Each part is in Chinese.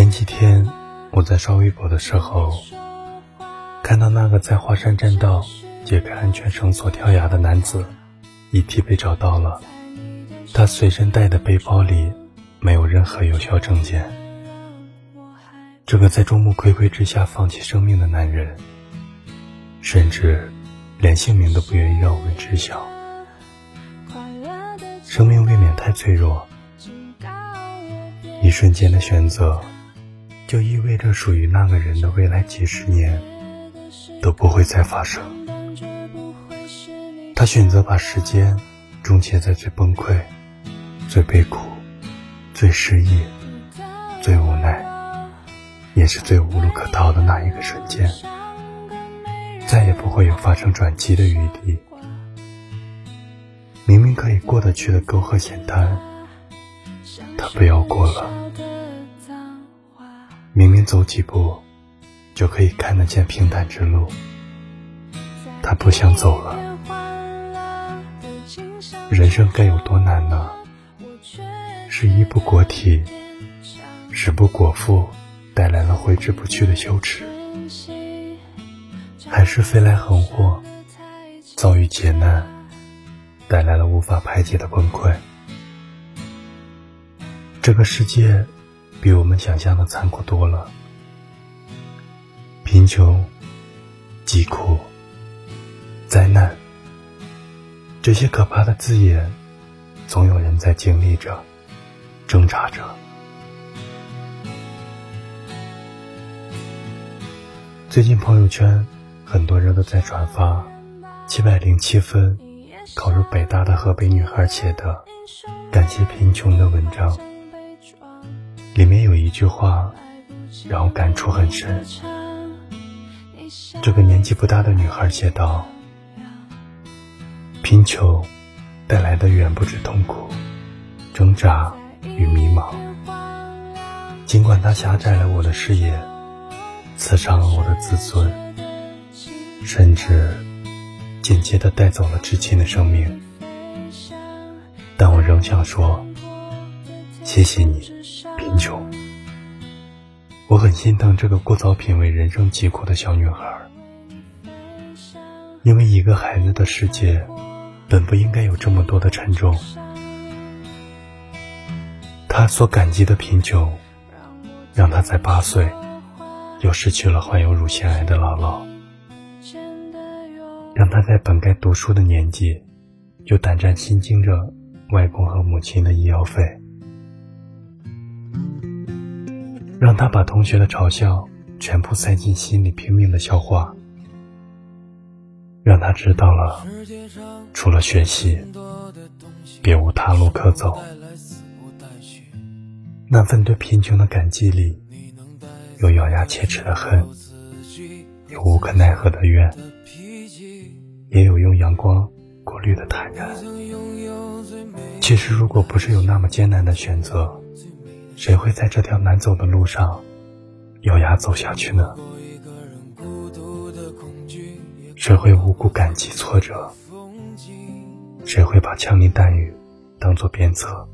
前几天我在刷微博的时候，看到那个在华山栈道解开安全绳索跳崖的男子遗体被找到了，他随身带的背包里没有任何有效证件。这个在众目睽睽之下放弃生命的男人，甚至连姓名都不愿意让我们知晓。生命未免太脆弱，一瞬间的选择。就意味着属于那个人的未来几十年都不会再发生。他选择把时间终结在最崩溃、最悲苦、最失意、最无奈，也是最无路可逃的那一个瞬间，再也不会有发生转机的余地。明明可以过得去的沟壑险滩，他不要过了。明明走几步就可以看得见平坦之路，他不想走了。人生该有多难呢？是衣不裹体，食不果腹，带来了挥之不去的羞耻，还是飞来横祸，遭遇劫难，带来了无法排解的崩溃？这个世界。比我们想象的残酷多了。贫穷、疾苦、灾难，这些可怕的字眼，总有人在经历着、挣扎着。最近朋友圈很多人都在转发七百零七分考入北大的河北女孩写的《感谢贫穷》的文章。里面有一句话让我感触很深。这个年纪不大的女孩写道：“贫穷带来的远不止痛苦、挣扎与迷茫。尽管它狭窄了我的视野，刺伤了我的自尊，甚至间接的带走了至亲的生命，但我仍想说，谢谢你。”贫穷，我很心疼这个过早品味人生疾苦的小女孩，因为一个孩子的世界，本不应该有这么多的沉重。她所感激的贫穷，让她在八岁，又失去了患有乳腺癌的姥姥，让她在本该读书的年纪，就胆战心惊着外公和母亲的医药费。让他把同学的嘲笑全部塞进心里，拼命的消化。让他知道了，除了学习，别无他路可走。那份对贫穷的感激里，有咬牙切齿的恨，有无可奈何的怨，也有用阳光过滤的坦然。其实，如果不是有那么艰难的选择，谁会在这条难走的路上咬牙走下去呢？谁会无故感激挫折？谁会把枪林弹雨当作鞭策？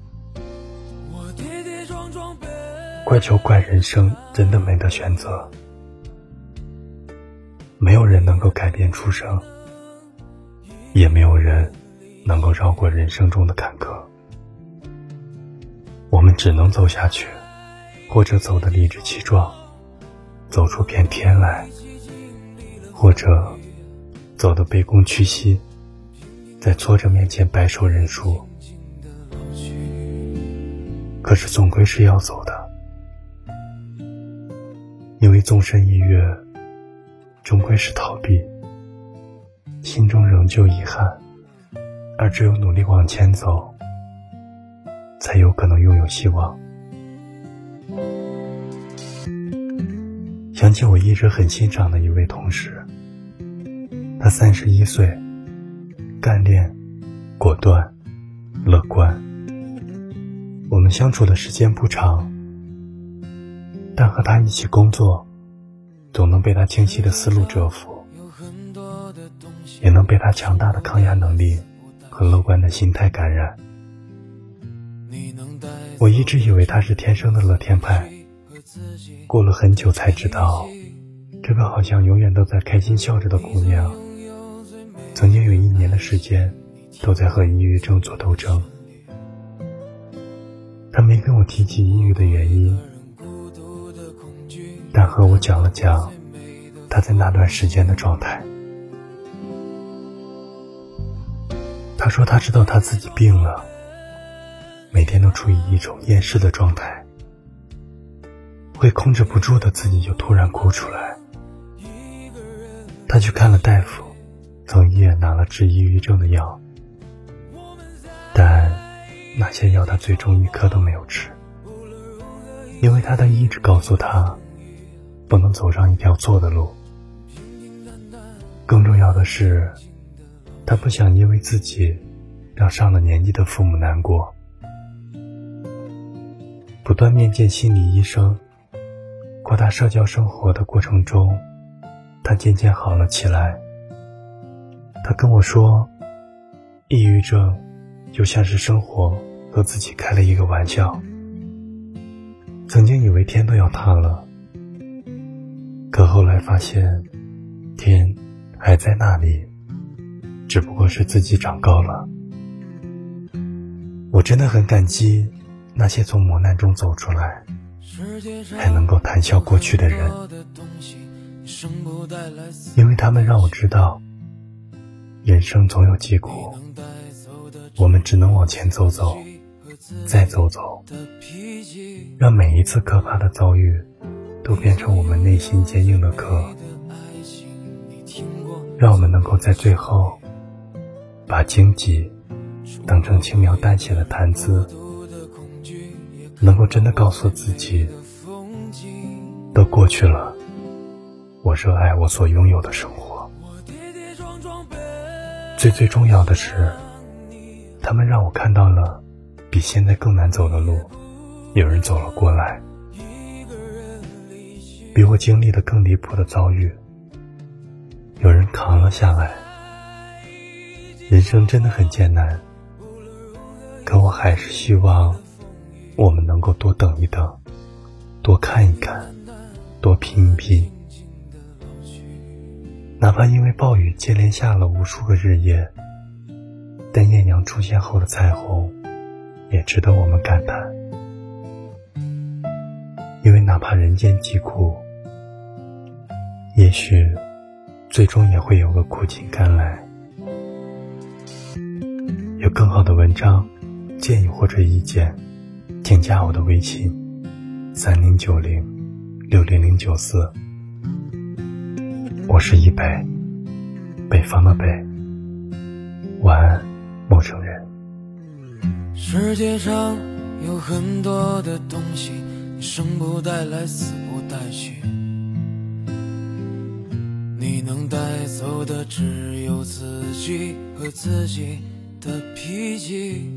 怪就怪人生真的没得选择，没有人能够改变出生，也没有人能够绕过人生中的坎坷。我们只能走下去，或者走得理直气壮，走出片天来；或者走得卑躬屈膝，在挫折面前白手认输。可是总归是要走的，因为纵身一跃，终归是逃避，心中仍旧遗憾，而只有努力往前走。才有可能拥有希望。想起我一直很欣赏的一位同事，他三十一岁，干练、果断、乐观。我们相处的时间不长，但和他一起工作，总能被他清晰的思路折服，也能被他强大的抗压能力和乐观的心态感染。我一直以为他是天生的乐天派，过了很久才知道，这个好像永远都在开心笑着的姑娘，曾经有一年的时间都在和抑郁症做斗争。她没跟我提起抑郁的原因，但和我讲了讲她在那段时间的状态。她说她知道她自己病了，每天都处于一种厌世的状态。会控制不住的，自己就突然哭出来。他去看了大夫，从医院拿了治抑郁症的药，但那些药他最终一颗都没有吃，因为他的意志告诉他，不能走上一条错的路。更重要的是，他不想因为自己让上了年纪的父母难过，不断面见心理医生。扩大社交生活的过程中，他渐渐好了起来。他跟我说，抑郁症就像是生活和自己开了一个玩笑。曾经以为天都要塌了，可后来发现，天还在那里，只不过是自己长高了。我真的很感激那些从磨难中走出来。还能够谈笑过去的人，因为他们让我知道，人生总有疾苦，我们只能往前走走，再走走，让每一次可怕的遭遇都变成我们内心坚硬的壳，让我们能够在最后把荆棘当成轻描淡写的谈资。能够真的告诉自己，都过去了。我热爱我所拥有的生活。最最重要的是，他们让我看到了比现在更难走的路，有人走了过来；比我经历的更离谱的遭遇，有人扛了下来。人生真的很艰难，可我还是希望。我们能够多等一等，多看一看，多拼一拼，哪怕因为暴雨接连下了无数个日夜，但艳阳出现后的彩虹也值得我们感叹。因为哪怕人间疾苦，也许最终也会有个苦尽甘来。有更好的文章、建议或者意见。请加我的微信：三零九零六零零九四。我是一北，北方的北。晚安，陌生人。世界上有很多的东西，生不带来，死不带去。你能带走的只有自己和自己的脾气。